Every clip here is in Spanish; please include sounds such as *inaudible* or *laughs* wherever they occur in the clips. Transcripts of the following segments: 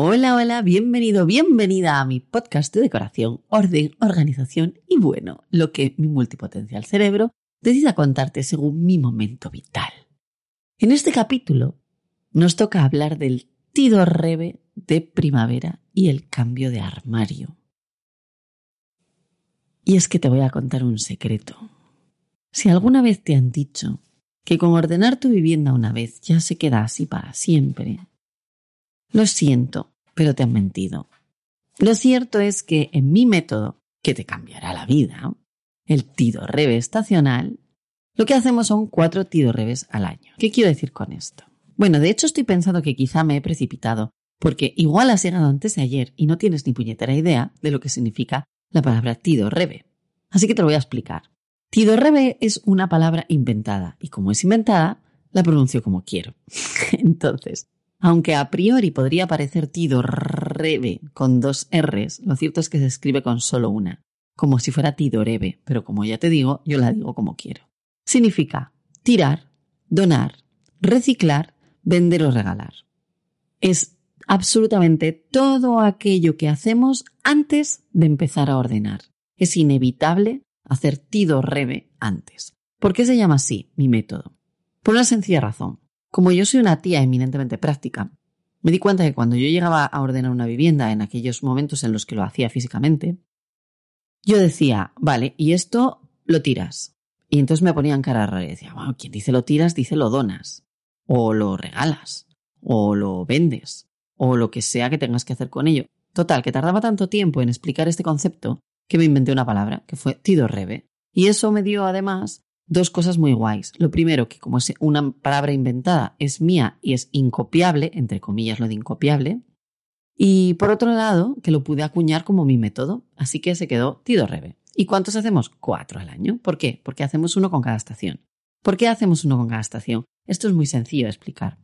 Hola, hola, bienvenido, bienvenida a mi podcast de decoración, orden, organización y bueno, lo que mi multipotencial cerebro decida contarte según mi momento vital. En este capítulo nos toca hablar del tido rebe de primavera y el cambio de armario. Y es que te voy a contar un secreto. Si alguna vez te han dicho que con ordenar tu vivienda una vez ya se queda así para siempre, lo siento, pero te han mentido. Lo cierto es que en mi método, que te cambiará la vida, el tido rebe estacional, lo que hacemos son cuatro tido rebes al año. ¿Qué quiero decir con esto? Bueno, de hecho estoy pensando que quizá me he precipitado, porque igual has llegado antes de ayer y no tienes ni puñetera idea de lo que significa la palabra tido rebe. Así que te lo voy a explicar. Tido rebe es una palabra inventada y como es inventada, la pronuncio como quiero. *laughs* Entonces, aunque a priori podría parecer Tido Rebe con dos R's, lo cierto es que se escribe con solo una, como si fuera Tidorebe, pero como ya te digo, yo la digo como quiero. Significa tirar, donar, reciclar, vender o regalar. Es absolutamente todo aquello que hacemos antes de empezar a ordenar. Es inevitable hacer Tido Rebe antes. ¿Por qué se llama así mi método? Por una sencilla razón. Como yo soy una tía eminentemente práctica, me di cuenta que cuando yo llegaba a ordenar una vivienda en aquellos momentos en los que lo hacía físicamente, yo decía, vale, y esto lo tiras. Y entonces me ponían cara rara y decía, bueno, quien dice lo tiras, dice lo donas, o lo regalas, o lo vendes, o lo que sea que tengas que hacer con ello. Total, que tardaba tanto tiempo en explicar este concepto que me inventé una palabra, que fue tido rebe. Y eso me dio además dos cosas muy guays. Lo primero, que como es una palabra inventada, es mía y es incopiable, entre comillas lo de incopiable. Y por otro lado, que lo pude acuñar como mi método, así que se quedó Tido Rebe. ¿Y cuántos hacemos? Cuatro al año. ¿Por qué? Porque hacemos uno con cada estación. ¿Por qué hacemos uno con cada estación? Esto es muy sencillo de explicar.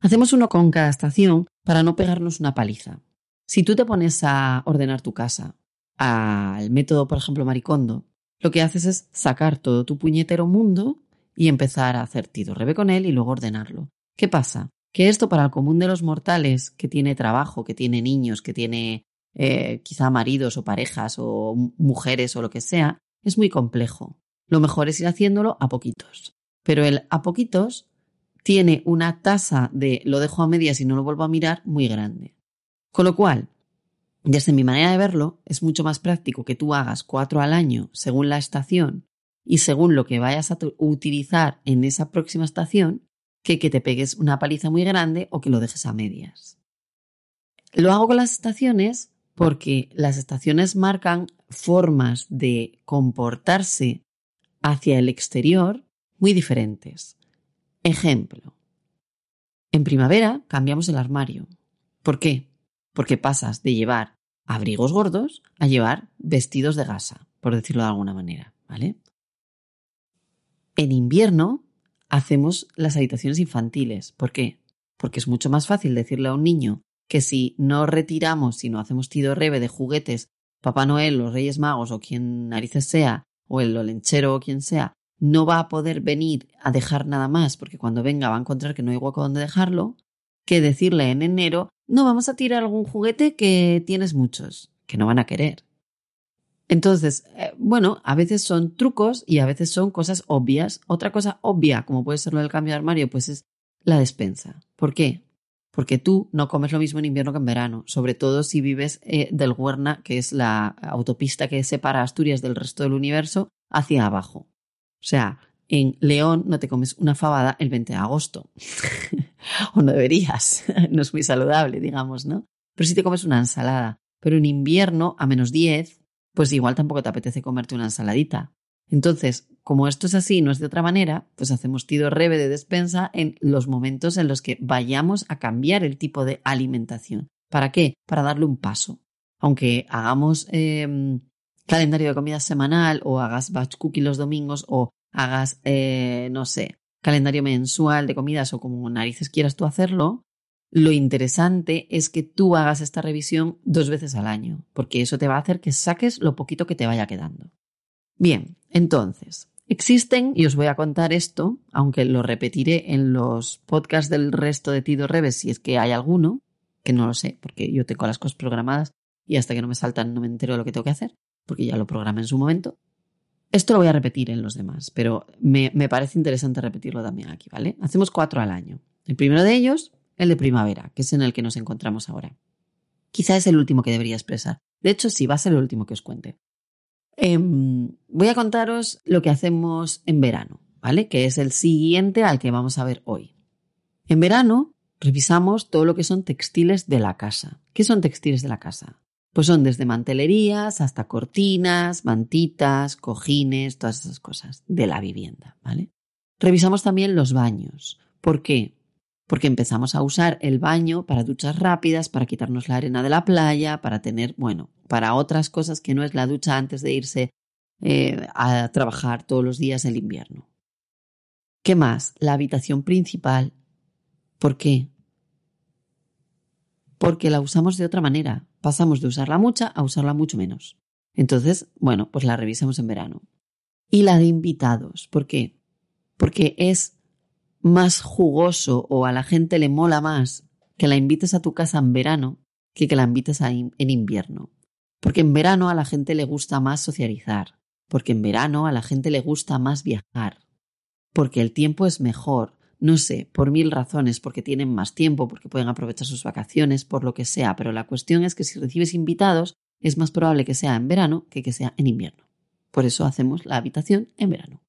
Hacemos uno con cada estación para no pegarnos una paliza. Si tú te pones a ordenar tu casa al método, por ejemplo, maricondo, lo que haces es sacar todo tu puñetero mundo y empezar a hacer tido rebe con él y luego ordenarlo. ¿Qué pasa? Que esto para el común de los mortales, que tiene trabajo, que tiene niños, que tiene eh, quizá maridos o parejas o mujeres o lo que sea, es muy complejo. Lo mejor es ir haciéndolo a poquitos. Pero el a poquitos tiene una tasa de lo dejo a medias y no lo vuelvo a mirar muy grande. Con lo cual, desde mi manera de verlo, es mucho más práctico que tú hagas cuatro al año según la estación y según lo que vayas a utilizar en esa próxima estación que que te pegues una paliza muy grande o que lo dejes a medias. Lo hago con las estaciones porque las estaciones marcan formas de comportarse hacia el exterior muy diferentes. Ejemplo. En primavera cambiamos el armario. ¿Por qué? Porque pasas de llevar abrigos gordos a llevar vestidos de gasa, por decirlo de alguna manera, ¿vale? En invierno hacemos las habitaciones infantiles. ¿Por qué? Porque es mucho más fácil decirle a un niño que si no retiramos, si no hacemos tido rebe de juguetes Papá Noel, los Reyes Magos o quien narices sea, o el olenchero o quien sea, no va a poder venir a dejar nada más porque cuando venga va a encontrar que no hay hueco donde dejarlo, que decirle en enero, no, vamos a tirar algún juguete que tienes muchos, que no van a querer. Entonces, eh, bueno, a veces son trucos y a veces son cosas obvias. Otra cosa obvia, como puede ser lo del cambio de armario, pues es la despensa. ¿Por qué? Porque tú no comes lo mismo en invierno que en verano, sobre todo si vives eh, del Huerna, que es la autopista que separa Asturias del resto del universo, hacia abajo. O sea, en León no te comes una fabada el 20 de agosto. *laughs* *laughs* o no deberías. *laughs* no es muy saludable, digamos, ¿no? Pero si te comes una ensalada. Pero en invierno, a menos 10, pues igual tampoco te apetece comerte una ensaladita. Entonces, como esto es así, no es de otra manera, pues hacemos tido rebe de despensa en los momentos en los que vayamos a cambiar el tipo de alimentación. ¿Para qué? Para darle un paso. Aunque hagamos em, calendario de comida semanal o hagas batch cookie los domingos o hagas, eh, no sé, calendario mensual de comidas o como narices quieras tú hacerlo, lo interesante es que tú hagas esta revisión dos veces al año, porque eso te va a hacer que saques lo poquito que te vaya quedando. Bien, entonces, existen, y os voy a contar esto, aunque lo repetiré en los podcasts del resto de Tido Reves si es que hay alguno, que no lo sé, porque yo tengo las cosas programadas y hasta que no me saltan no me entero de lo que tengo que hacer, porque ya lo programé en su momento. Esto lo voy a repetir en los demás, pero me, me parece interesante repetirlo también aquí, ¿vale? Hacemos cuatro al año. El primero de ellos el de primavera, que es en el que nos encontramos ahora. Quizá es el último que debería expresar. De hecho, sí, va a ser el último que os cuente. Em, voy a contaros lo que hacemos en verano, ¿vale? Que es el siguiente al que vamos a ver hoy. En verano revisamos todo lo que son textiles de la casa. ¿Qué son textiles de la casa? Pues son desde mantelerías hasta cortinas, mantitas, cojines, todas esas cosas de la vivienda, ¿vale? Revisamos también los baños. ¿Por qué? porque empezamos a usar el baño para duchas rápidas, para quitarnos la arena de la playa, para tener, bueno, para otras cosas que no es la ducha antes de irse eh, a trabajar todos los días el invierno. ¿Qué más? La habitación principal. ¿Por qué? Porque la usamos de otra manera. Pasamos de usarla mucha a usarla mucho menos. Entonces, bueno, pues la revisamos en verano. Y la de invitados. ¿Por qué? Porque es más jugoso o a la gente le mola más que la invites a tu casa en verano que que la invites en invierno. Porque en verano a la gente le gusta más socializar, porque en verano a la gente le gusta más viajar, porque el tiempo es mejor, no sé, por mil razones, porque tienen más tiempo, porque pueden aprovechar sus vacaciones, por lo que sea, pero la cuestión es que si recibes invitados es más probable que sea en verano que que sea en invierno. Por eso hacemos la habitación en verano.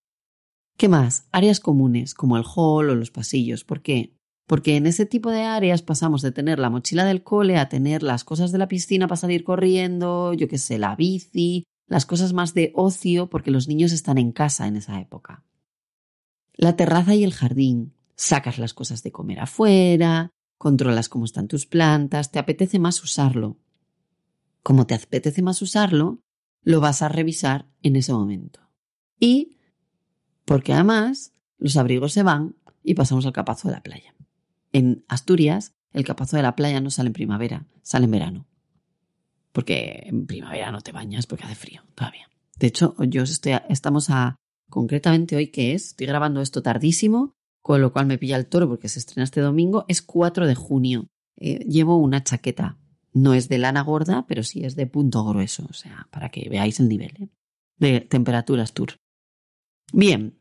¿Qué más? Áreas comunes, como el hall o los pasillos. ¿Por qué? Porque en ese tipo de áreas pasamos de tener la mochila del cole a tener las cosas de la piscina para salir corriendo, yo qué sé, la bici, las cosas más de ocio, porque los niños están en casa en esa época. La terraza y el jardín. Sacas las cosas de comer afuera, controlas cómo están tus plantas, te apetece más usarlo. Como te apetece más usarlo, lo vas a revisar en ese momento. Y porque además los abrigos se van y pasamos al capazo de la playa. En Asturias, el capazo de la playa no sale en primavera, sale en verano. Porque en primavera no te bañas porque hace frío todavía. De hecho, yo estoy, estamos a, concretamente hoy que es, estoy grabando esto tardísimo, con lo cual me pilla el toro porque se estrena este domingo, es 4 de junio. Eh, llevo una chaqueta, no es de lana gorda, pero sí es de punto grueso, o sea, para que veáis el nivel ¿eh? de temperaturas tour. Bien,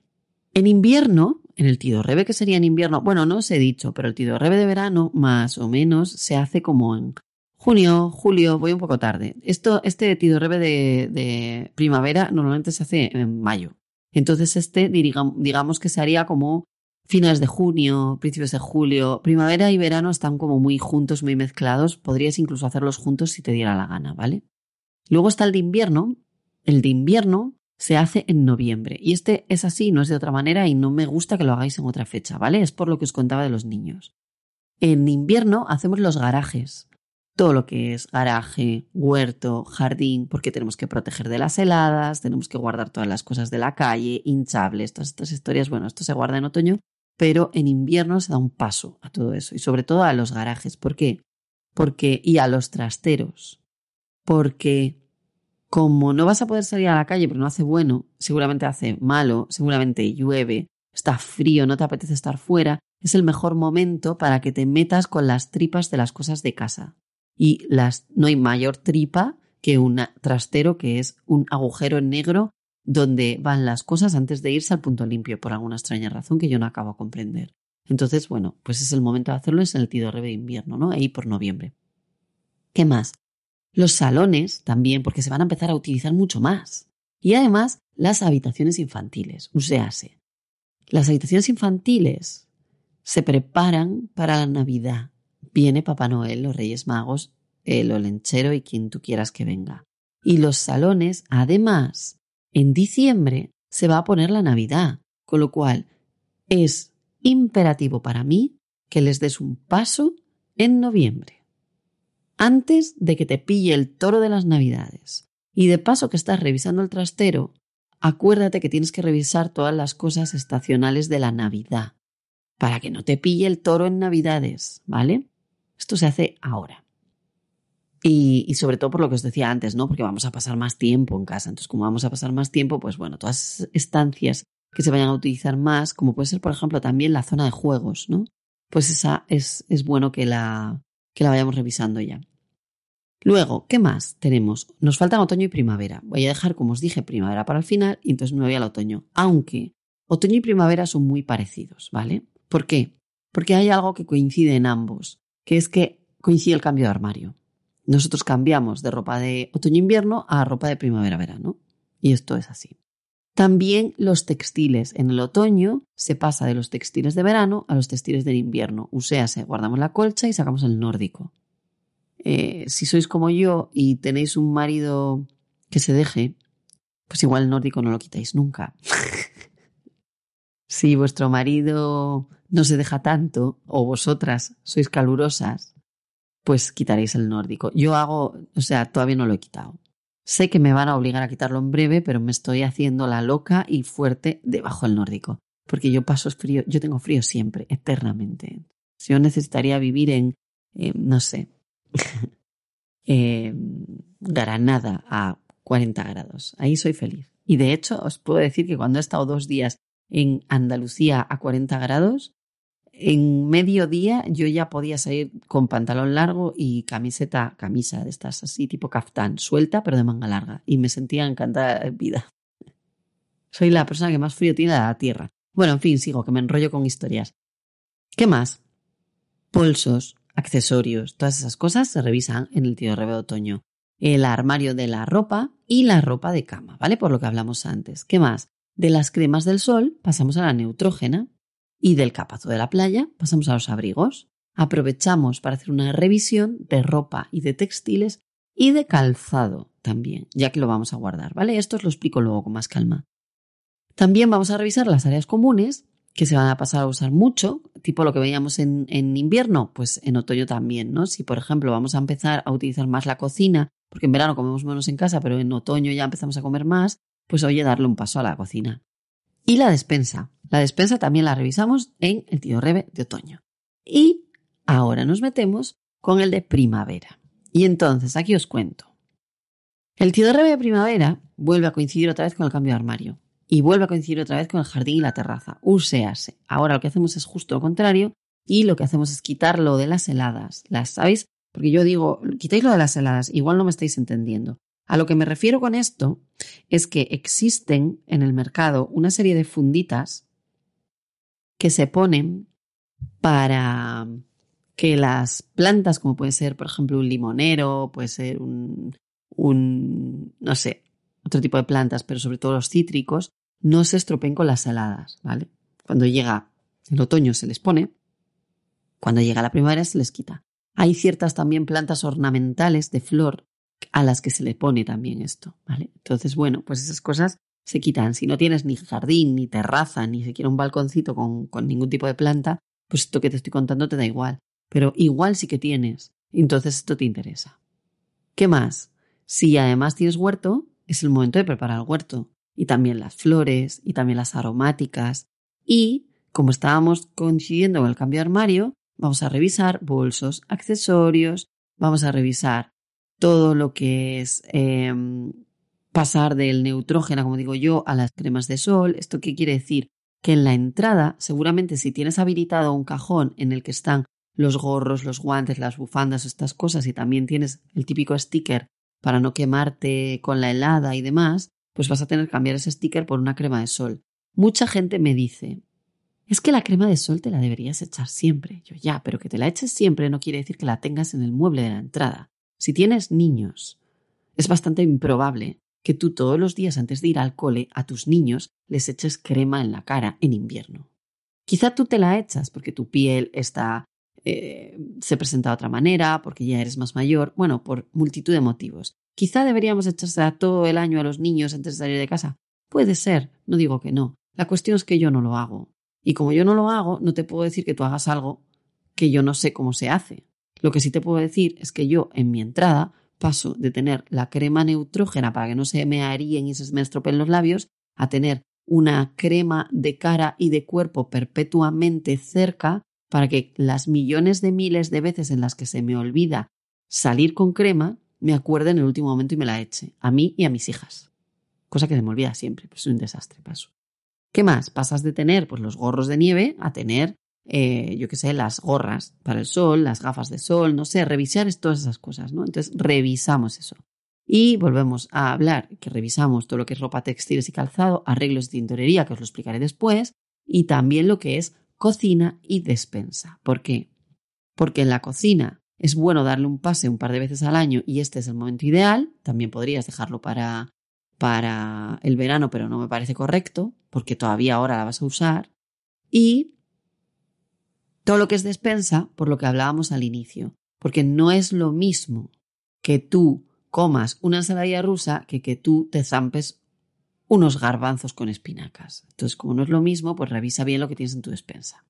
en invierno, en el Tidorrebe que sería en invierno, bueno, no os he dicho, pero el Tidorrebe de verano más o menos se hace como en junio, julio, voy un poco tarde. Esto, este Tidorrebe de, de primavera normalmente se hace en mayo. Entonces este digamos que se haría como finales de junio, principios de julio. Primavera y verano están como muy juntos, muy mezclados. Podrías incluso hacerlos juntos si te diera la gana, ¿vale? Luego está el de invierno. El de invierno se hace en noviembre. Y este es así, no es de otra manera y no me gusta que lo hagáis en otra fecha, ¿vale? Es por lo que os contaba de los niños. En invierno hacemos los garajes. Todo lo que es garaje, huerto, jardín, porque tenemos que proteger de las heladas, tenemos que guardar todas las cosas de la calle, hinchables, todas estas historias. Bueno, esto se guarda en otoño, pero en invierno se da un paso a todo eso y sobre todo a los garajes. ¿Por qué? Porque y a los trasteros. Porque como no vas a poder salir a la calle porque no hace bueno, seguramente hace malo, seguramente llueve, está frío, no te apetece estar fuera, es el mejor momento para que te metas con las tripas de las cosas de casa. Y las, no hay mayor tripa que un trastero que es un agujero negro donde van las cosas antes de irse al punto limpio por alguna extraña razón que yo no acabo de comprender. Entonces, bueno, pues es el momento de hacerlo, en el Tidorrebe de invierno, ¿no? Ahí por noviembre. ¿Qué más? Los salones también, porque se van a empezar a utilizar mucho más. Y además, las habitaciones infantiles, uséase. Las habitaciones infantiles se preparan para la Navidad. Viene Papá Noel, los Reyes Magos, el olenchero y quien tú quieras que venga. Y los salones, además, en diciembre se va a poner la Navidad, con lo cual es imperativo para mí que les des un paso en noviembre, antes de que te pille el toro de las Navidades. Y de paso que estás revisando el trastero, acuérdate que tienes que revisar todas las cosas estacionales de la Navidad, para que no te pille el toro en Navidades, ¿vale? Esto se hace ahora. Y, sobre todo por lo que os decía antes, ¿no? Porque vamos a pasar más tiempo en casa. Entonces, como vamos a pasar más tiempo, pues bueno, todas estancias que se vayan a utilizar más, como puede ser, por ejemplo, también la zona de juegos, ¿no? Pues esa es, es bueno que la, que la vayamos revisando ya. Luego, ¿qué más tenemos? Nos faltan otoño y primavera. Voy a dejar, como os dije, primavera para el final y entonces me voy al otoño. Aunque otoño y primavera son muy parecidos, ¿vale? ¿Por qué? Porque hay algo que coincide en ambos, que es que coincide el cambio de armario. Nosotros cambiamos de ropa de otoño-invierno a ropa de primavera-verano. Y esto es así. También los textiles. En el otoño se pasa de los textiles de verano a los textiles del invierno. Uséase, guardamos la colcha y sacamos el nórdico. Eh, si sois como yo y tenéis un marido que se deje, pues igual el nórdico no lo quitáis nunca. *laughs* si vuestro marido no se deja tanto o vosotras sois calurosas, pues quitaréis el nórdico. Yo hago, o sea, todavía no lo he quitado. Sé que me van a obligar a quitarlo en breve, pero me estoy haciendo la loca y fuerte debajo del nórdico. Porque yo paso frío, yo tengo frío siempre, eternamente. Yo necesitaría vivir en, eh, no sé, *laughs* eh, Granada a 40 grados. Ahí soy feliz. Y de hecho, os puedo decir que cuando he estado dos días en Andalucía a 40 grados, en mediodía yo ya podía salir con pantalón largo y camiseta, camisa de estas así, tipo caftán, suelta pero de manga larga. Y me sentía encantada de vida. Soy la persona que más frío tiene de la tierra. Bueno, en fin, sigo, que me enrollo con historias. ¿Qué más? Bolsos, accesorios, todas esas cosas se revisan en el tío Rebe de Otoño. El armario de la ropa y la ropa de cama, ¿vale? Por lo que hablamos antes. ¿Qué más? De las cremas del sol pasamos a la neutrógena, y del capazo de la playa pasamos a los abrigos. Aprovechamos para hacer una revisión de ropa y de textiles y de calzado también, ya que lo vamos a guardar, ¿vale? Esto os lo explico luego con más calma. También vamos a revisar las áreas comunes que se van a pasar a usar mucho, tipo lo que veíamos en, en, invierno, pues en otoño también, ¿no? Si, por ejemplo, vamos a empezar a utilizar más la cocina, porque en verano comemos menos en casa, pero en otoño ya empezamos a comer más, pues oye, darle un paso a la cocina. Y la despensa. La despensa también la revisamos en el tío Rebe de otoño. Y ahora nos metemos con el de primavera. Y entonces, aquí os cuento. El tío Rebe de primavera vuelve a coincidir otra vez con el cambio de armario. Y vuelve a coincidir otra vez con el jardín y la terraza. Usease. Ahora lo que hacemos es justo lo contrario y lo que hacemos es quitarlo de las heladas. ¿Las sabéis? Porque yo digo, quitáis lo de las heladas, igual no me estáis entendiendo. A lo que me refiero con esto es que existen en el mercado una serie de funditas que se ponen para que las plantas, como puede ser, por ejemplo, un limonero, puede ser un, un, no sé, otro tipo de plantas, pero sobre todo los cítricos, no se estropeen con las heladas, ¿vale? Cuando llega el otoño se les pone, cuando llega la primavera se les quita. Hay ciertas también plantas ornamentales de flor a las que se le pone también esto, ¿vale? Entonces, bueno, pues esas cosas se quitan. Si no tienes ni jardín, ni terraza, ni siquiera un balconcito con, con ningún tipo de planta, pues esto que te estoy contando te da igual. Pero igual sí que tienes. Entonces esto te interesa. ¿Qué más? Si además tienes huerto, es el momento de preparar el huerto. Y también las flores, y también las aromáticas. Y, como estábamos coincidiendo con el cambio de armario, vamos a revisar bolsos, accesorios, vamos a revisar todo lo que es em, pasar del neutrógeno, como digo yo, a las cremas de sol. ¿Esto qué quiere decir? Que en la entrada, seguramente si tienes habilitado un cajón en el que están los gorros, los guantes, las bufandas, estas cosas, y también tienes el típico sticker para no quemarte con la helada y demás, pues vas a tener que cambiar ese sticker por una crema de sol. Mucha gente me dice, es que la crema de sol te la deberías echar siempre. Yo ya, pero que te la eches siempre no quiere decir que la tengas en el mueble de la entrada. Si tienes niños, es bastante improbable que tú todos los días antes de ir al cole a tus niños les eches crema en la cara en invierno. Quizá tú te la echas porque tu piel está eh, se presenta de otra manera, porque ya eres más mayor, bueno, por multitud de motivos. Quizá deberíamos echarse todo el año a los niños antes de salir de casa. Puede ser, no digo que no. La cuestión es que yo no lo hago. Y como yo no lo hago, no te puedo decir que tú hagas algo que yo no sé cómo se hace. Lo que sí te puedo decir es que yo en mi entrada paso de tener la crema neutrógena para que no se me haríen y se me estropeen los labios a tener una crema de cara y de cuerpo perpetuamente cerca para que las millones de miles de veces en las que se me olvida salir con crema, me acuerde en el último momento y me la eche, a mí y a mis hijas. Cosa que se me olvida siempre, pues es un desastre, paso. ¿Qué más? Pasas de tener pues, los gorros de nieve a tener, eh, yo qué sé, las gorras para el sol, las gafas de sol, no sé, revisar todas esas cosas, ¿no? Entonces revisamos eso. Y volvemos a hablar que revisamos todo lo que es ropa textiles y calzado, arreglos de tintorería, que os lo explicaré después, y también lo que es cocina y despensa. ¿Por qué? Porque en la cocina es bueno darle un pase un par de veces al año y este es el momento ideal. También podrías dejarlo para, para el verano, pero no me parece correcto, porque todavía ahora la vas a usar. Y todo lo que es despensa, por lo que hablábamos al inicio, porque no es lo mismo que tú comas una ensalada rusa que que tú te zampes unos garbanzos con espinacas. Entonces, como no es lo mismo, pues revisa bien lo que tienes en tu despensa.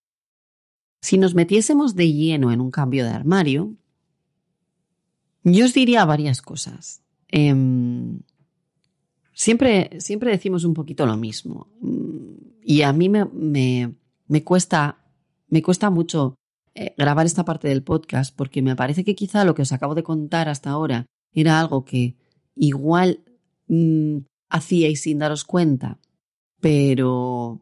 Si nos metiésemos de lleno en un cambio de armario, yo os diría varias cosas. Em, siempre, siempre decimos un poquito lo mismo. Y a mí me, me, cuesta, me cuesta mucho eh, grabar esta parte del podcast porque me parece que quizá lo que os acabo de contar hasta ahora era algo que igual mm, hacíais sin daros cuenta, pero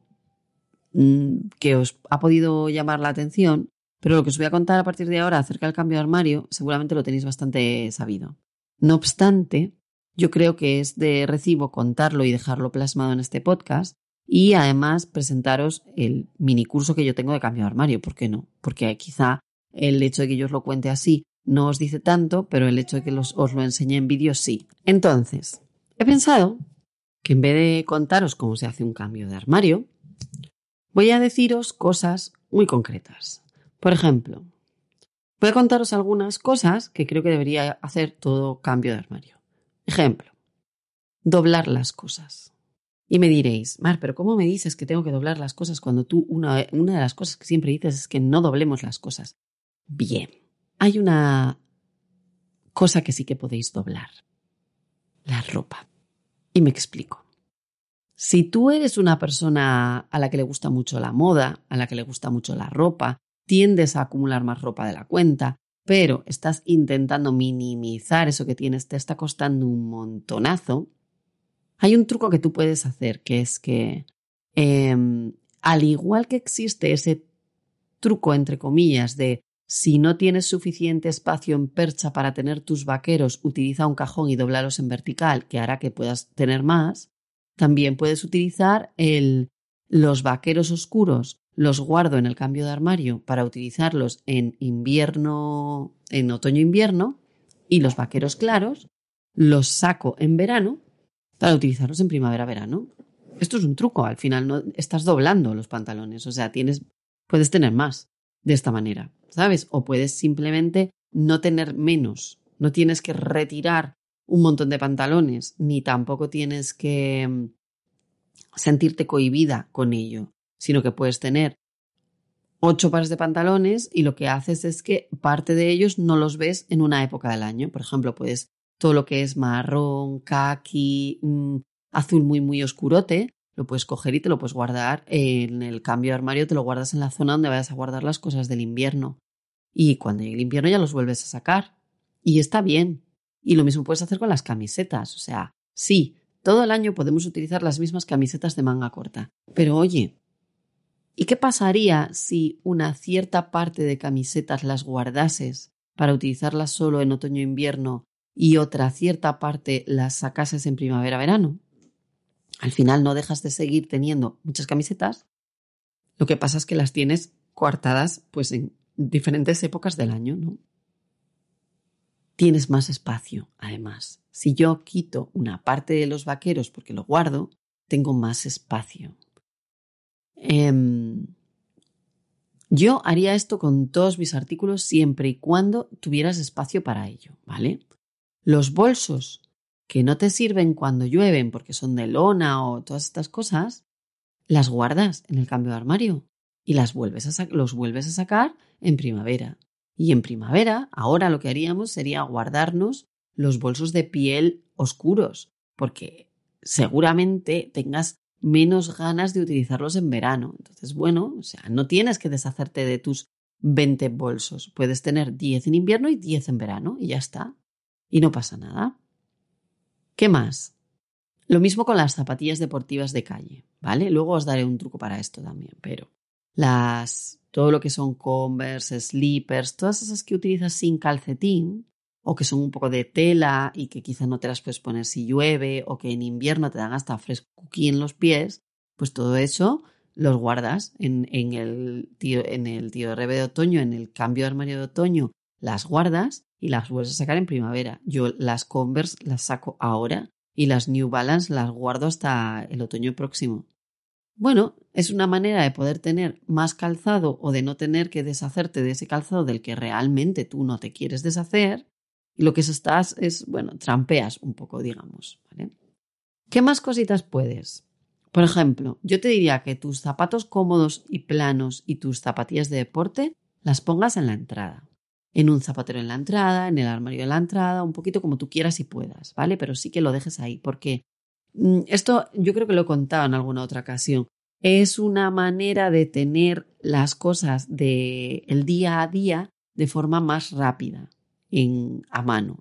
mm, que os ha podido llamar la atención, pero lo que os voy a contar a partir de ahora acerca del cambio de armario seguramente lo tenéis bastante sabido. No obstante, yo creo que es de recibo contarlo y dejarlo plasmado en este podcast y además presentaros el mini curso que yo tengo de cambio de armario. ¿Por qué no? Porque quizá el hecho de que yo os lo cuente así no os dice tanto, pero el hecho de que os lo enseñe en vídeo sí. Entonces, he pensado que en vez de contaros cómo se hace un cambio de armario, voy a deciros cosas muy concretas. Por ejemplo, voy a contaros algunas cosas que creo que debería hacer todo cambio de armario. Ejemplo, doblar las cosas. Y me diréis, Mar, pero ¿cómo me dices que tengo que doblar las cosas cuando tú una, una de las cosas que siempre dices es que no doblemos las cosas? Bien, hay una cosa que sí que podéis doblar. La ropa. Y me explico. Si tú eres una persona a la que le gusta mucho la moda, a la que le gusta mucho la ropa, tiendes a acumular más ropa de la cuenta, pero estás intentando minimizar eso que tienes, te está costando un montonazo, hay un truco que tú puedes hacer, que es que em, al igual que existe ese truco, entre comillas, de si no tienes suficiente espacio en percha para tener tus vaqueros, utiliza un cajón y doblalos en vertical, que hará que puedas tener más. También puedes utilizar el, los vaqueros oscuros, los guardo en el cambio de armario para utilizarlos en invierno, en otoño-invierno, y los vaqueros claros los saco en verano para utilizarlos en primavera-verano. Esto es un truco, al final no estás doblando los pantalones, o sea, tienes, puedes tener más de esta manera. ¿sabes? O puedes simplemente no tener menos. No tienes que retirar un montón de pantalones, ni tampoco tienes que mm, sentirte cohibida con ello, sino que puedes tener ocho pares de pantalones y lo que haces es que parte de ellos no los ves en una época del año. Por ejemplo, puedes todo lo que es marrón, kaki, mm, azul muy muy oscurote, lo puedes coger y te lo puedes guardar en el cambio de armario, te lo guardas en la zona donde vayas a guardar las cosas del invierno. Y cuando llegue el invierno ya los vuelves a sacar. Y está bien. Y lo mismo puedes hacer con las camisetas. O sea, sí, todo el año podemos utilizar las mismas camisetas de manga corta. Pero oye, ¿y qué pasaría si una cierta parte de camisetas las guardases para utilizarlas solo en otoño-invierno y otra cierta parte las sacases en primavera-verano? Al final no dejas de seguir teniendo muchas camisetas, lo que pasa es que las tienes coartadas pues en diferentes épocas del año, ¿no? Tienes más espacio, además. Si yo quito una parte de los vaqueros porque lo guardo, tengo más espacio. Em, yo haría esto con todos mis artículos siempre y cuando tuvieras espacio para ello, ¿vale? Los bolsos que no te sirven cuando llueven porque son de lona o todas estas cosas, las guardas en el cambio de armario y las vuelves a los vuelves a sacar en primavera. Y en primavera, ahora lo que haríamos sería guardarnos los bolsos de piel oscuros, porque seguramente tengas menos ganas de utilizarlos en verano. Entonces, bueno, o sea, no tienes que deshacerte de tus 20 bolsos. Puedes tener 10 en invierno y 10 en verano y ya está. Y no pasa nada. ¿Qué más? Lo mismo con las zapatillas deportivas de calle, ¿vale? Luego os daré un truco para esto también, pero las todo lo que son Converse, slippers, todas esas que utilizas sin calcetín o que son un poco de tela y que quizá no te las puedes poner si llueve o que en invierno te dan hasta frescuquí en los pies, pues todo eso los guardas en, en el tío, en el tío de de otoño, en el cambio de armario de otoño, las guardas y las vuelves a sacar en primavera. Yo las Converse las saco ahora y las New Balance las guardo hasta el otoño próximo. Bueno, es una manera de poder tener más calzado o de no tener que deshacerte de ese calzado del que realmente tú no te quieres deshacer. Y lo que estás es, bueno, trampeas un poco, digamos. ¿Qué más cositas puedes? Por ejemplo, yo te diría que tus zapatos cómodos y planos y tus zapatillas de deporte las pongas en la entrada. En un zapatero en la entrada, en el armario de la entrada, un poquito como tú quieras y puedas, ¿vale? Pero sí que lo dejes ahí, porque mm, esto yo creo que lo he contado en alguna otra ocasión es una manera de tener las cosas del el día a día de forma más rápida, en, a mano.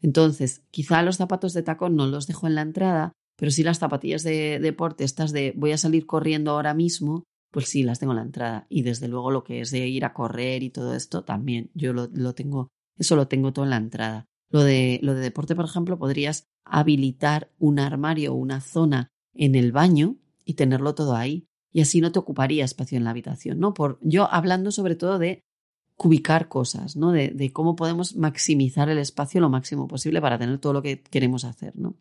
Entonces, quizá los zapatos de tacón no los dejo en la entrada, pero sí las zapatillas de deporte, estas de voy a salir corriendo ahora mismo, pues sí, las tengo en la entrada. Y desde luego lo que es de ir a correr y todo esto, también yo lo, lo tengo, eso lo tengo todo en la entrada. Lo de, lo de deporte, por ejemplo, podrías habilitar un armario o una zona en el baño y tenerlo todo ahí. Y así no te ocuparía espacio en la habitación, ¿no? Por, yo hablando sobre todo de cubicar cosas, ¿no? De, de, cómo podemos maximizar el espacio lo máximo posible para tener todo lo que queremos hacer, ¿no?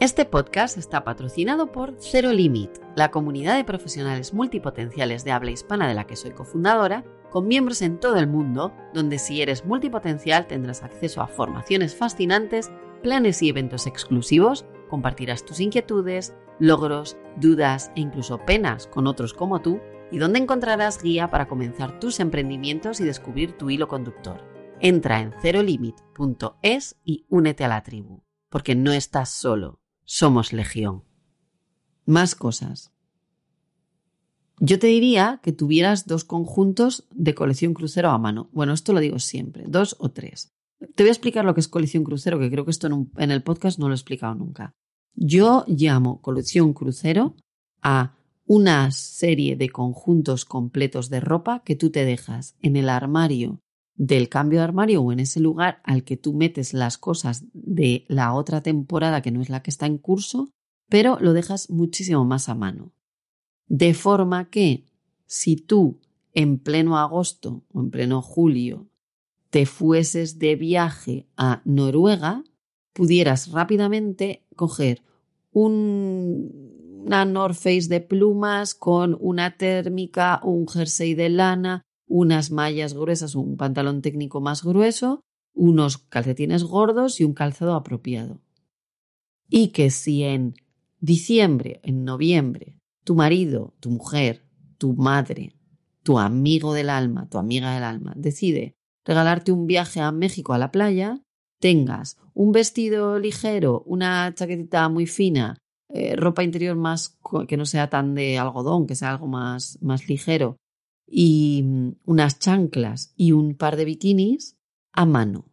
Este podcast está patrocinado por Zero Limit, la comunidad de profesionales multipotenciales de habla hispana de la que soy cofundadora, con miembros en todo el mundo, donde si eres multipotencial tendrás acceso a formaciones fascinantes, planes y eventos exclusivos, compartirás tus inquietudes, logros, dudas e incluso penas con otros como tú y donde encontrarás guía para comenzar tus emprendimientos y descubrir tu hilo conductor. Entra en cerolimit.es y únete a la tribu, porque no estás solo, somos legión. Más cosas. Yo te diría que tuvieras dos conjuntos de colección crucero a mano. Bueno, esto lo digo siempre, dos o tres. Te voy a explicar lo que es colección crucero, que creo que esto en, el podcast no lo he explicado nunca. Yo llamo colección crucero a una serie de conjuntos completos de ropa que tú te dejas en el armario del cambio de armario o en ese lugar al que tú metes las cosas de la otra temporada que no es la que está en curso, pero lo dejas muchísimo más a mano. De forma que si tú en pleno agosto o en pleno julio te fueses de viaje a Noruega, pudieras rápidamente coger un, una North Face de plumas con una térmica, un jersey de lana, unas mallas gruesas, un pantalón técnico más grueso, unos calcetines gordos y un calzado apropiado. Y que si en diciembre, en noviembre, tu marido, tu mujer, tu madre, tu amigo del alma, tu amiga del alma, decide regalarte un viaje a México a la playa, tengas un vestido ligero, una chaquetita muy fina, eh, ropa interior más que no sea tan de algodón, que sea algo más, más ligero, y mm, unas chanclas y un par de bikinis a mano.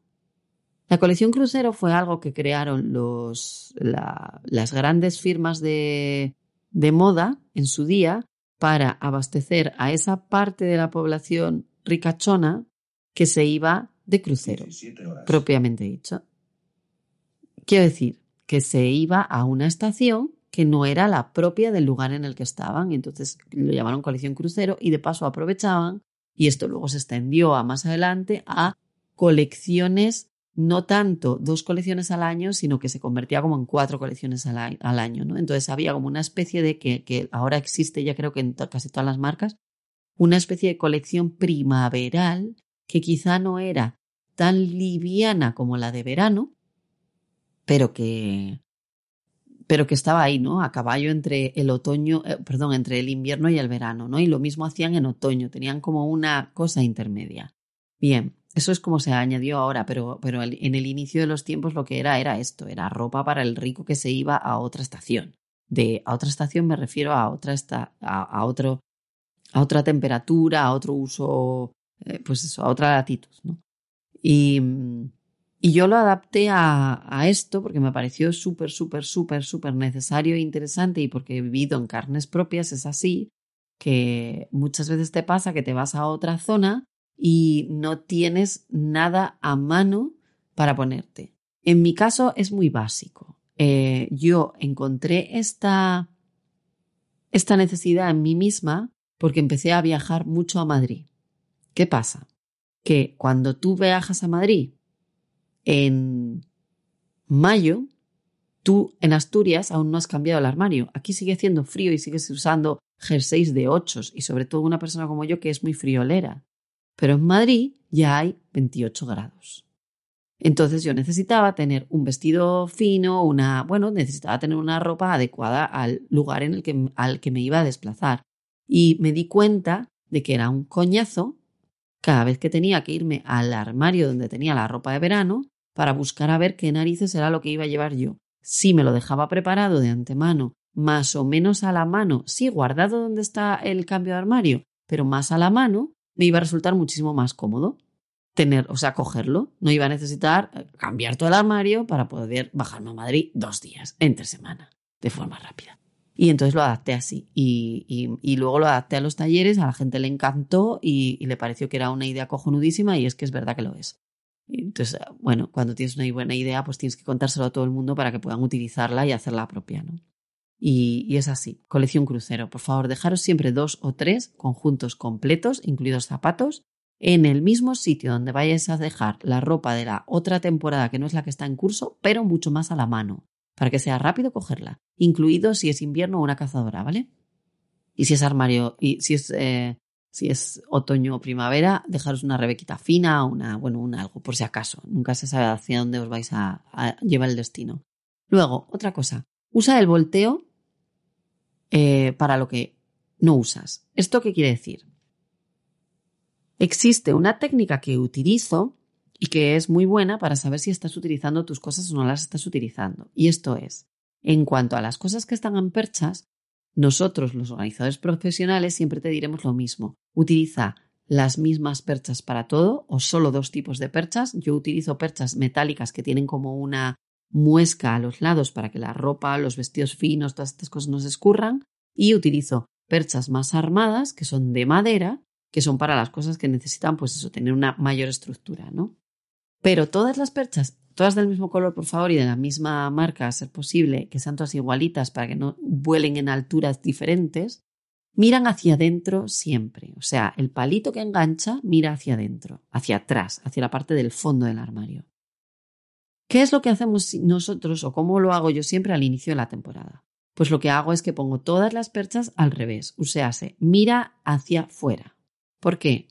La colección crucero fue algo que crearon los, las grandes firmas de, de moda en su día para abastecer a esa parte de la población ricachona que se iba de crucero, propiamente dicho. Quiero decir, que se iba a una estación que no era la propia del lugar en el que estaban. Entonces lo llamaron colección crucero y de paso aprovechaban, y esto luego se extendió a más adelante, a colecciones, no tanto dos colecciones al año, sino que se convertía como en cuatro colecciones al, año. ¿no? Entonces había como una especie de que, que ahora existe, ya creo que en casi todas las marcas, una especie de colección primaveral que quizá no era tan liviana como la de verano, pero que, pero que estaba ahí, ¿no? A caballo entre el otoño, eh, perdón, entre el invierno y el verano, ¿no? Y lo mismo hacían en otoño, tenían como una cosa intermedia. Bien, eso es como se añadió ahora, pero, pero en el inicio de los tiempos lo que era era esto, era ropa para el rico que se iba a otra estación. De a otra estación me refiero a otra esta, a, otro, a otra temperatura, a otro uso, eh, pues eso, a otra latitud, ¿no? Y, y yo lo adapté a, esto porque me pareció súper, súper, súper, súper necesario e interesante y porque he vivido en carnes propias, es así, que muchas veces te pasa que te vas a otra zona y no tienes nada a mano para ponerte. En mi caso es muy básico. Eh, yo encontré esta, esta necesidad en mí misma porque empecé a viajar mucho a Madrid. ¿Qué pasa? Que cuando tú viajas a Madrid en mayo, tú en Asturias aún no has cambiado el armario. Aquí sigue haciendo frío y sigues usando jerseys de ochos y sobre todo una persona como yo que es muy friolera. Pero en Madrid ya hay 28 grados. Entonces yo necesitaba tener un vestido fino, una, bueno, necesitaba tener una ropa adecuada al lugar en el que, al que me iba a desplazar. Y me di cuenta de que era un coñazo cada vez que tenía que irme al armario donde tenía la ropa de verano para buscar a ver qué narices era lo que iba a llevar yo. Si me lo dejaba preparado de antemano, más o menos a la mano, sí, guardado donde está el cambio de armario, pero más a la mano, me iba a resultar muchísimo más cómodo tener, o sea, cogerlo. No iba a necesitar eh, cambiar todo el armario para poder bajarme a Madrid dos días, entre semana, de forma rápida. Y entonces lo adapté así. Y, luego lo adapté a los talleres, a la gente le encantó y, y, le pareció que era una idea cojonudísima y es que es verdad que lo es. Entonces, bueno, cuando tienes una buena idea, pues tienes que contárselo a todo el mundo para que puedan utilizarla y hacerla propia, ¿no? Y, es así. Colección crucero. Por favor, dejaros siempre dos o tres conjuntos completos, incluidos zapatos, en el mismo sitio donde vayáis a dejar la ropa de la otra temporada que no es la que está en curso, pero mucho más a la mano, para que sea rápido cogerla, incluido si es invierno o una cazadora, ¿vale? Y si es armario, y si es eh, si es otoño o primavera, dejaros una rebequita fina, una, bueno, un algo, por si acaso. Nunca se sabe hacia dónde os vais a, llevar el destino. Luego, otra cosa. Usa el volteo eh, para lo que no usas. ¿Esto qué quiere decir? Existe una técnica que utilizo y que es muy buena para saber si estás utilizando tus cosas o no las estás utilizando. Y esto es, en cuanto a las cosas que están en perchas, nosotros, los organizadores profesionales, siempre te diremos lo mismo. Utiliza las mismas perchas para todo o solo dos tipos de perchas. Yo utilizo perchas metálicas que tienen como una muesca a los lados para que la ropa, los vestidos finos, todas estas cosas no se escurran. Y utilizo perchas más armadas que son de madera, que son para las cosas que necesitan, pues eso, tener una mayor estructura, ¿no? Pero todas las perchas todas del mismo color, por favor, y de la misma marca, a ser posible, que sean todas igualitas para que no vuelen en alturas diferentes, miran hacia adentro siempre. O sea, el palito que engancha mira hacia adentro, hacia atrás, hacia la parte del fondo del armario. ¿Qué es lo que hacemos nosotros o cómo lo hago yo siempre al inicio de la temporada? Pues lo que hago es que pongo todas las perchas al revés, o sea, se mira hacia fuera. ¿Por qué?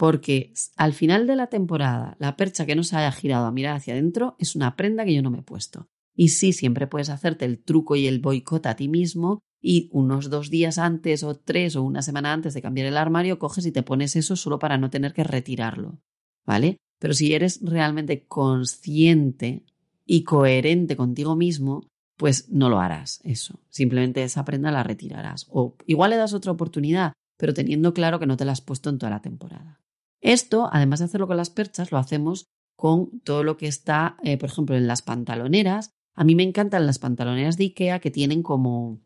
Porque al final de la temporada la percha que no se haya girado a mirar hacia adentro es una prenda que yo no me he puesto. Y sí, siempre puedes hacerte el truco y el boicot a ti mismo y unos dos días antes o tres o una semana antes de cambiar el armario coges y te pones eso solo para no tener que retirarlo. ¿Vale? Pero si eres realmente consciente y coherente contigo mismo, pues no lo harás eso. Simplemente esa prenda la retirarás. O igual le das otra oportunidad, pero teniendo claro que no te la has puesto en toda la temporada. Esto, además de hacerlo con las perchas, lo hacemos con todo lo que está, eh, por ejemplo, en las pantaloneras. A mí me encantan las pantaloneras de Ikea que tienen como,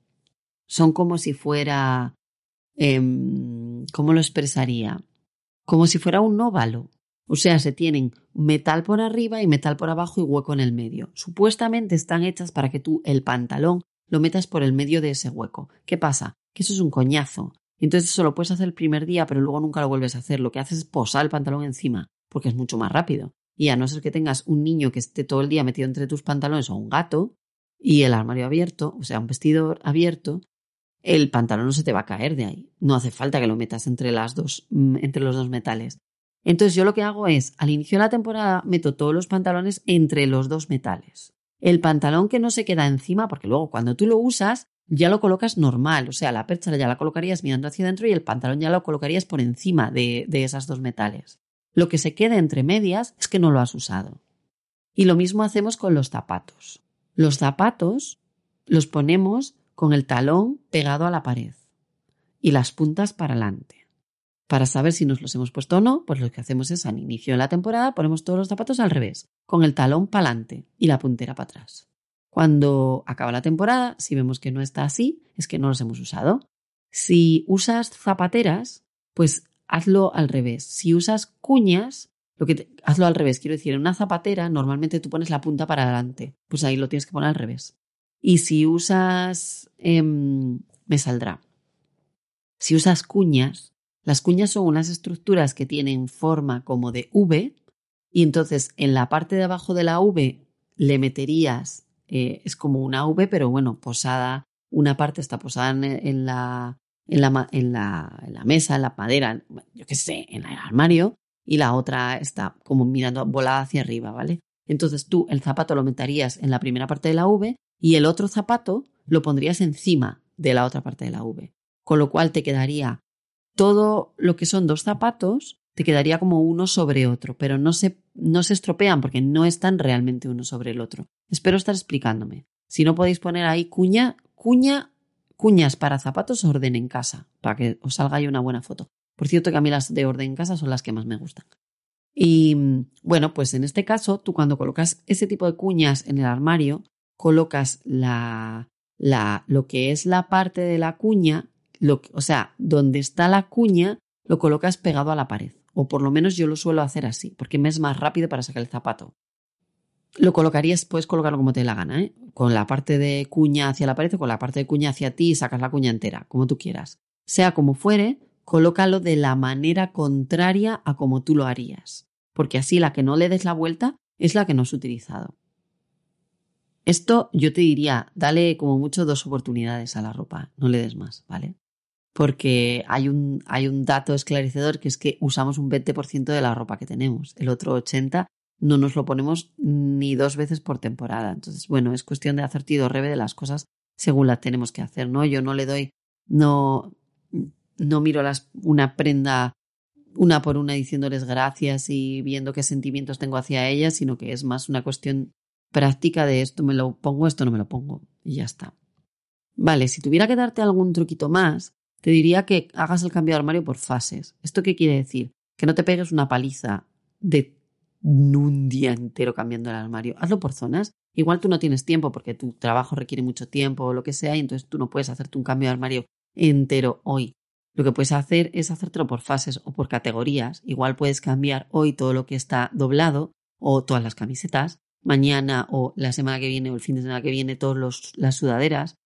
son como si fuera, em, ¿cómo lo expresaría? Como si fuera un óvalo. O sea, se tienen metal por arriba y metal por abajo y hueco en el medio. Supuestamente están hechas para que tú el pantalón lo metas por el medio de ese hueco. ¿Qué pasa? Que eso es un coñazo. Entonces eso lo puedes hacer el primer día, pero luego nunca lo vuelves a hacer. Lo que haces es posar el pantalón encima, porque es mucho más rápido. Y a no ser que tengas un niño que esté todo el día metido entre tus pantalones o un gato y el armario abierto, o sea, un vestidor abierto, el pantalón no se te va a caer de ahí. No hace falta que lo metas entre las dos, mm, entre los dos metales. Entonces yo lo que hago es, al inicio de la temporada, meto todos los pantalones entre los dos metales. El pantalón que no se queda encima, porque luego cuando tú lo usas, ya lo colocas normal, o sea, la percha ya la colocarías mirando hacia adentro y el pantalón ya lo colocarías por encima de, de esas dos metales. Lo que se queda entre medias es que no lo has usado. Y lo mismo hacemos con los zapatos. Los zapatos los ponemos con el talón pegado a la pared y las puntas para adelante. Para saber si nos los hemos puesto o no, pues lo que hacemos es al inicio de la temporada ponemos todos los zapatos al revés, con el talón para adelante y la puntera para atrás. Cuando acaba la temporada, si vemos que no está así, es que no los hemos usado. Si usas zapateras, pues hazlo al revés. Si usas cuñas, lo que hazlo al revés. Quiero decir, en una zapatera normalmente tú pones la punta para adelante. Pues ahí lo tienes que poner al revés. Y si usas... Em, me saldrá. Si usas cuñas, las cuñas son unas estructuras que tienen forma como de V y entonces en la parte de abajo de la V le meterías, eh, es como una V, pero bueno, posada, una parte está posada en, la, en, la, en, la, en la mesa, en la madera, yo qué sé, en el armario, y la otra está como mirando volada hacia arriba, ¿vale? Entonces tú el zapato lo meterías en la primera parte de la V y el otro zapato lo pondrías encima de la otra parte de la V. Con lo cual te quedaría todo lo que son dos zapatos te quedaría como uno sobre otro, pero no se, no se estropean porque no están realmente uno sobre el otro. Espero estar explicándome. Si no podéis poner ahí cuña, cuña, cuñas para zapatos, orden en casa, para que os salga ahí una buena foto. Por cierto que a mí las de orden en casa son las que más me gustan. Y bueno, pues en este caso, tú cuando colocas ese tipo de cuñas en el armario, colocas la, la, lo que es la parte de la cuña o sea, donde está la cuña lo colocas pegado a la pared. O por lo menos yo lo suelo hacer así, porque es más rápido para sacar el zapato. Lo colocarías, puedes colocarlo como te dé la gana, ¿eh? con la parte de cuña hacia la pared o con la parte de cuña hacia ti y sacas la cuña entera, como tú quieras. Sea como fuere, colócalo de la manera contraria a como tú lo harías, porque así la que no le des la vuelta es la que no has utilizado. Esto yo te diría, dale como mucho dos oportunidades a la ropa, no le des más, ¿vale? porque hay un, hay un dato esclarecedor que es que usamos un 20% de la ropa que tenemos. El otro 80% no nos lo ponemos ni dos veces por temporada. Entonces, bueno, es cuestión de hacer tido rebe de las cosas según las tenemos que hacer, ¿no? Yo no le doy, no, no miro las, una prenda una por una diciéndoles gracias y viendo qué sentimientos tengo hacia ellas, sino que es más una cuestión práctica de esto me lo pongo, esto no me lo pongo y ya está. Vale, si tuviera que darte algún truquito más, te diría que hagas el cambio de armario por fases. ¿Esto qué quiere decir? Que no te pegues una paliza de un día entero cambiando el armario. Hazlo por zonas. Igual tú no tienes tiempo porque tu trabajo requiere mucho tiempo o lo que sea y entonces tú no puedes hacerte un cambio de armario entero hoy. Lo que puedes hacer es hacértelo por fases o por categorías. Igual puedes cambiar hoy todo lo que está doblado o todas las camisetas, mañana o la semana que viene o el fin de semana que viene todas las sudaderas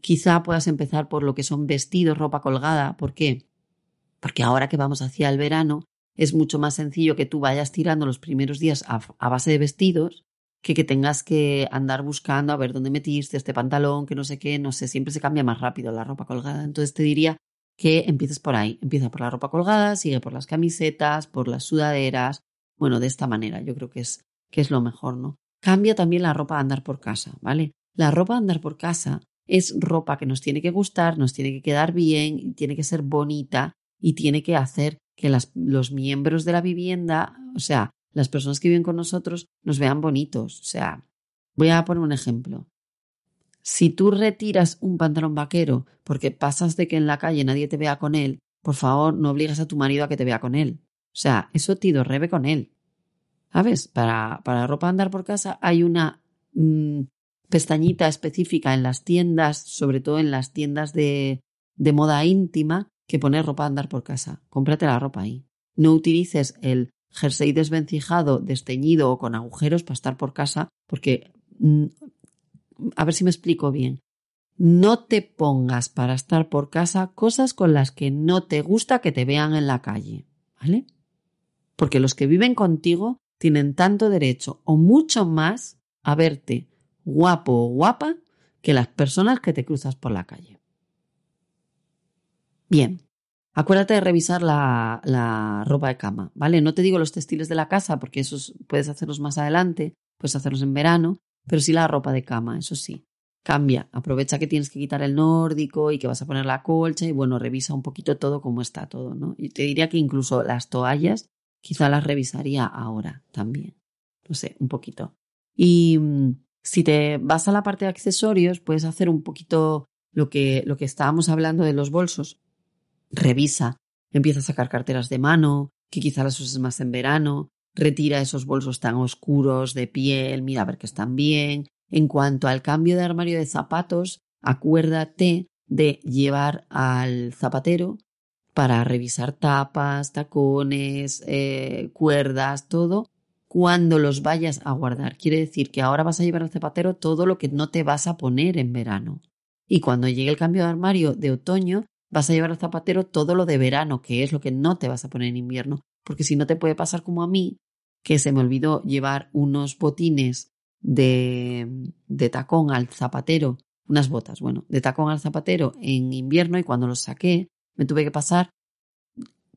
Quizá puedas empezar por lo que son vestidos, ropa colgada. ¿Por qué? Porque ahora que vamos hacia el verano, es mucho más sencillo que tú vayas tirando los primeros días a, base de vestidos que que tengas que andar buscando a ver dónde metiste este pantalón, que no sé qué, no sé, siempre se cambia más rápido la ropa colgada. Entonces te diría que empieces por ahí. Empieza por la ropa colgada, sigue por las camisetas, por las sudaderas. Bueno, de esta manera yo creo que es, que es lo mejor, ¿no? Cambia también la ropa a andar por casa, ¿vale? La ropa a andar por casa es ropa que nos tiene que gustar, nos tiene que quedar bien, tiene que ser bonita y tiene que hacer que los miembros de la vivienda, o sea, las personas que viven con nosotros, nos vean bonitos. O sea, voy a poner un ejemplo. Si tú retiras un pantalón vaquero porque pasas de que en la calle nadie te vea con él, por favor, no obligas a tu marido a que te vea con él. O sea, eso te rebe con él. ¿Sabes? Para, para ropa andar por casa hay una mm, pestañita específica en las tiendas, sobre todo en las tiendas de, de moda íntima, que pone ropa andar por casa. Cómprate la ropa ahí. No utilices el jersey desvencijado, desteñido o con agujeros para estar por casa, porque, mm, a ver si me explico bien, no te pongas para estar por casa cosas con las que no te gusta que te vean en la calle, ¿vale? Porque los que viven contigo tienen tanto derecho o mucho más a verte guapo o guapa que las personas que te cruzas por la calle. Bien, acuérdate de revisar la, ropa de cama, ¿vale? No te digo los textiles de la casa porque esos puedes hacerlos más adelante, puedes hacerlos en verano, pero sí la ropa de cama, eso sí. Cambia, aprovecha que tienes que quitar el nórdico y que vas a poner la colcha y bueno, revisa un poquito todo cómo está todo, ¿no? Y te diría que incluso las toallas quizá las revisaría ahora también. No sé, un poquito. Y mm, si te vas a la parte de accesorios, puedes hacer un poquito lo que, lo que estábamos hablando de los bolsos. Revisa, empieza a sacar carteras de mano, que quizá las uses más en verano, retira esos bolsos tan oscuros de piel, mira a ver que están bien, en cuanto al cambio de armario de zapatos, acuérdate de llevar al zapatero para revisar tapas, tacones, eh, cuerdas, todo, cuando los vayas a guardar. Quiere decir que ahora vas a llevar al zapatero todo lo que no te vas a poner en verano. Y cuando llegue el cambio de armario de otoño, vas a llevar al zapatero todo lo de verano, que es lo que no te vas a poner en invierno. Porque si no te puede pasar como a mí, que se me olvidó llevar unos botines de, de tacón al zapatero, unas botas, bueno, de tacón al zapatero en invierno y cuando los saqué me tuve que pasar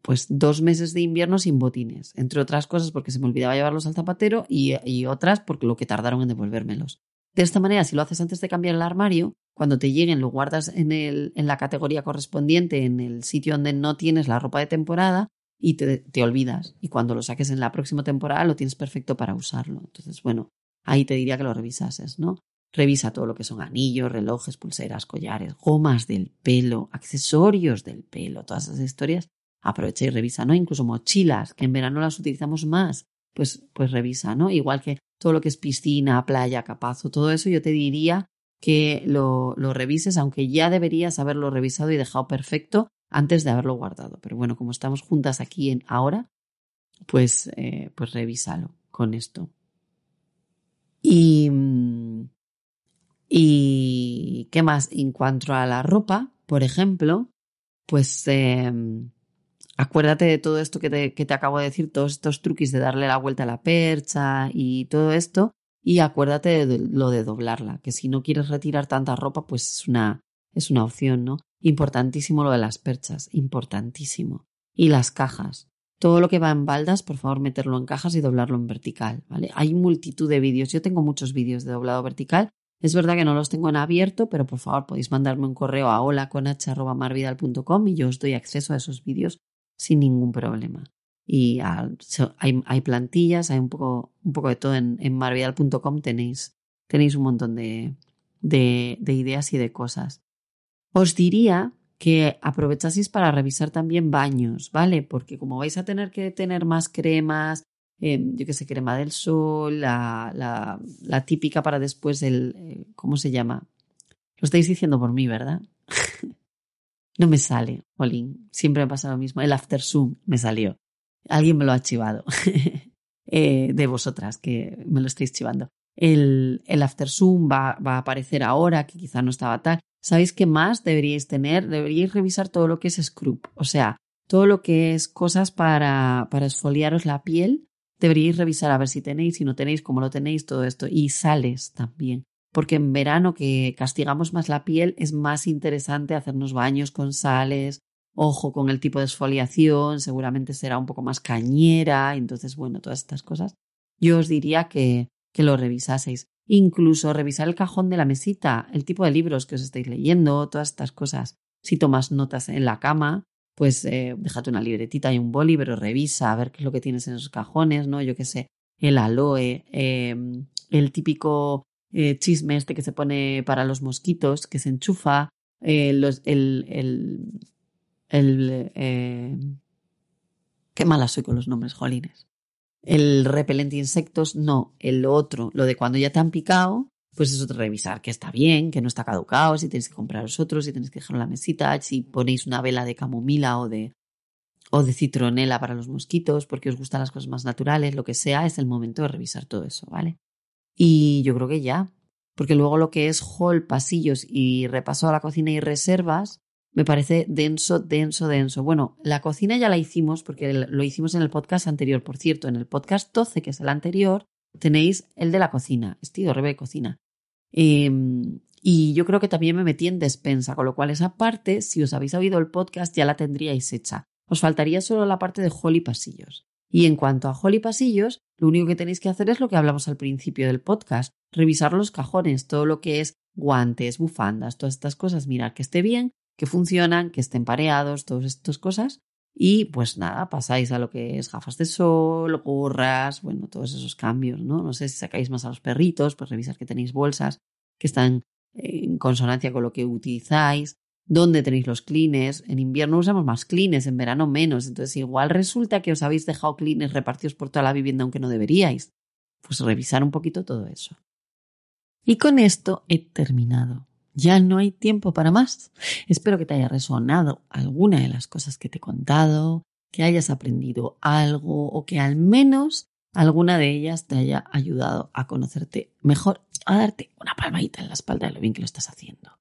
pues dos meses de invierno sin botines, entre otras cosas porque se me olvidaba llevarlos al zapatero y, y, otras porque lo que tardaron en devolvérmelos. De esta manera, si lo haces antes de cambiar el armario, cuando te lleguen lo guardas en, el, en la categoría correspondiente, en el sitio donde no tienes la ropa de temporada y te, te olvidas. Y cuando lo saques en la próxima temporada lo tienes perfecto para usarlo. Entonces, bueno, ahí te diría que lo revisases, ¿no? Revisa todo lo que son anillos, relojes, pulseras, collares, gomas del pelo, accesorios del pelo, todas esas historias. Aprovecha y revisa, ¿no? Incluso mochilas, que en verano las utilizamos más, pues, pues revisa, ¿no? Igual que todo lo que es piscina, playa, capazo, todo eso yo te diría que lo, lo revises, aunque ya deberías haberlo revisado y dejado perfecto antes de haberlo guardado. Pero bueno, como estamos juntas aquí en ahora, pues, eh, pues revísalo con esto. Y, y qué más, en cuanto a la ropa, por ejemplo, pues eh, acuérdate de todo esto que te, que te acabo de decir, todos estos truquis de darle la vuelta a la percha y todo esto, y acuérdate de lo de doblarla, que si no quieres retirar tanta ropa, pues es una, es una opción, ¿no? Importantísimo lo de las perchas, importantísimo. Y las cajas. Todo lo que va en baldas, por favor, meterlo en cajas y doblarlo en vertical, ¿vale? Hay multitud de vídeos. Yo tengo muchos vídeos de doblado vertical. Es verdad que no los tengo en abierto, pero por favor podéis mandarme un correo a holaconh.marvidal.com y yo os doy acceso a esos vídeos sin ningún problema. Y hay, plantillas, hay un poco, un poco de todo en, en tenéis, tenéis un montón de, de, de ideas y de cosas. Os diría que aprovechaseis para revisar también baños, ¿vale? Porque como vais a tener que tener más cremas, eh, yo qué sé, crema del sol, la, la, la típica para después el, eh, ¿cómo se llama? Lo estáis diciendo por mí, ¿verdad? No me sale, Olin, siempre me pasa lo mismo. El after zoom me salió. Alguien me lo ha chivado. *laughs* eh, de vosotras que me lo estáis chivando. El, after zoom va, va a aparecer ahora, que quizá no estaba tal. ¿Sabéis qué más deberíais tener? Deberíais revisar todo lo que es scrub, o sea, todo lo que es cosas para, para esfoliaros la piel. Deberíais revisar a ver si tenéis, si no tenéis, cómo lo tenéis, todo esto. Y sales también. Porque en verano que castigamos más la piel es más interesante hacernos baños con sales. Ojo con el tipo de esfoliación, seguramente será un poco más cañera. Entonces, bueno, todas estas cosas. Yo os diría que, que lo revisaseis. Incluso revisar el cajón de la mesita, el tipo de libros que os estáis leyendo, todas estas cosas. Si tomas notas en la cama, pues eh, déjate una libretita y un boli, pero revisa a ver qué es lo que tienes en esos cajones, ¿no? Yo qué sé, el aloe, em, el típico eh, chisme este que se pone para los mosquitos, que se enchufa, eh, los, el, el, el eh, qué mala soy con los nombres, jolines. El repelente insectos, no. El otro, lo de cuando ya te han picado, pues eso de revisar que está bien, que no está caducado, si tenéis que compraros otros, si tenéis que dejarlo en la mesita, si ponéis una vela de camomila o de, o de citronela para los mosquitos, porque os gustan las cosas más naturales, lo que sea, es el momento de revisar todo eso, ¿vale? Y yo creo que ya, porque luego lo que es hall, pasillos y repaso a la cocina y reservas, me parece denso, denso, denso. Bueno, la cocina ya la hicimos porque lo hicimos en el podcast anterior. Por cierto, en el podcast 12, que es el anterior, tenéis el de la cocina, estilo Rebe cocina. Em, y yo creo que también me metí en despensa, con lo cual esa parte, si os habéis oído el podcast, ya la tendríais hecha. Os faltaría solo la parte de hall y pasillos. Y en cuanto a hall y pasillos, lo único que tenéis que hacer es lo que hablamos al principio del podcast, revisar los cajones, todo lo que es guantes, bufandas, todas estas cosas, mirar que esté bien, que funcionan, que estén pareados, todas estas cosas. Y pues nada, pasáis a lo que es gafas de sol, gorras, bueno, todos esos cambios, ¿no? No sé si sacáis más a los perritos, pues revisar que tenéis bolsas que están en consonancia con lo que utilizáis, dónde tenéis los clines. En invierno usamos más clines, en verano menos. Entonces, igual resulta que os habéis dejado clines repartidos por toda la vivienda aunque no deberíais. Pues revisar un poquito todo eso. Y con esto he terminado. Ya no hay tiempo para más. Espero que te haya resonado alguna de las cosas que te he contado, que hayas aprendido algo o que al menos alguna de ellas te haya ayudado a conocerte mejor, a darte una palmadita en la espalda de lo bien que lo estás haciendo.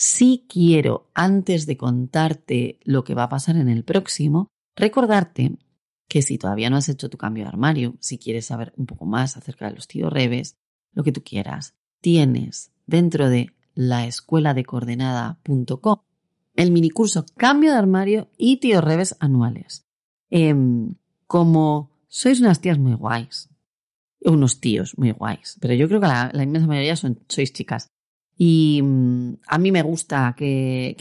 Si quiero, antes de contarte lo que va a pasar en el próximo, recordarte que si todavía no has hecho tu cambio de armario, si quieres saber un poco más acerca de los tíos reves, lo que tú quieras, tienes dentro de la escuela de coordenada.com el minicurso Cambio de armario y tíos reves anuales. Em, como sois unas tías muy guays, unos tíos muy guays, pero yo creo que la, inmensa mayoría son, sois chicas. Y mm, a mí me gusta que,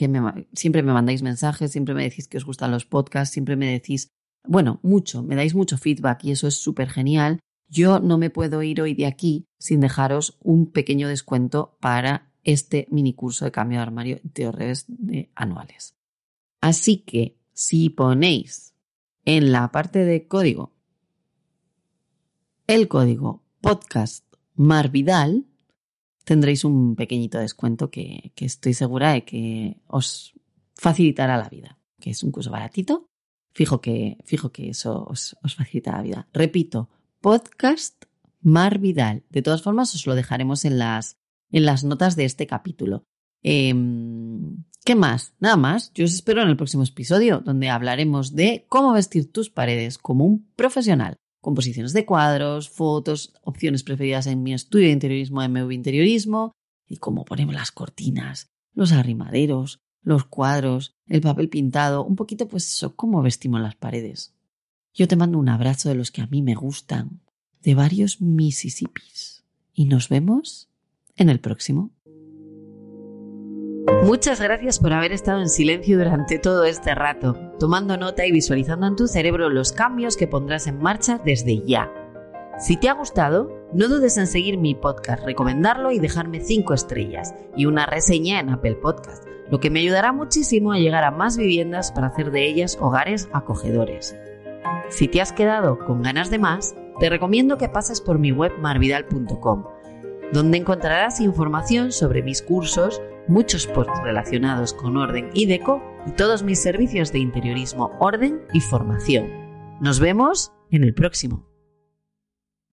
siempre me mandáis mensajes, siempre me decís que os gustan los podcasts, siempre me decís, bueno, mucho, me dais mucho feedback y eso es súper genial. Yo no me puedo ir hoy de aquí sin dejaros un pequeño descuento para este mini curso de cambio de armario de redes de anuales. Así que si ponéis en la parte de código el código podcast marvidal, tendréis un pequeñito descuento que, estoy segura de que os facilitará la vida, que es un curso baratito. Fijo que, fijo que eso os, facilita la vida. Repito, podcast marvidal. De todas formas, os lo dejaremos en las en las notas de este capítulo. Em, ¿Qué más? Nada más. Yo os espero en el próximo episodio, donde hablaremos de cómo vestir tus paredes como un profesional. Composiciones de cuadros, fotos, opciones preferidas en mi estudio de interiorismo, MV Interiorismo, y cómo ponemos las cortinas, los arrimaderos, los cuadros, el papel pintado, un poquito pues eso, cómo vestimos las paredes. Yo te mando un abrazo de los que a mí me gustan, de varios Mississippis. Y nos vemos en el próximo. Muchas gracias por haber estado en silencio durante todo este rato, tomando nota y visualizando en tu cerebro los cambios que pondrás en marcha desde ya. Si te ha gustado, no dudes en seguir mi podcast, recomendarlo y dejarme 5 estrellas y una reseña en Apple Podcast, lo que me ayudará muchísimo a llegar a más viviendas para hacer de ellas hogares acogedores. Si te has quedado con ganas de más, te recomiendo que pases por mi web marvidal.com donde encontrarás información sobre mis cursos, muchos posts relacionados con orden y deco y todos mis servicios de interiorismo, orden y formación. Nos vemos en el próximo.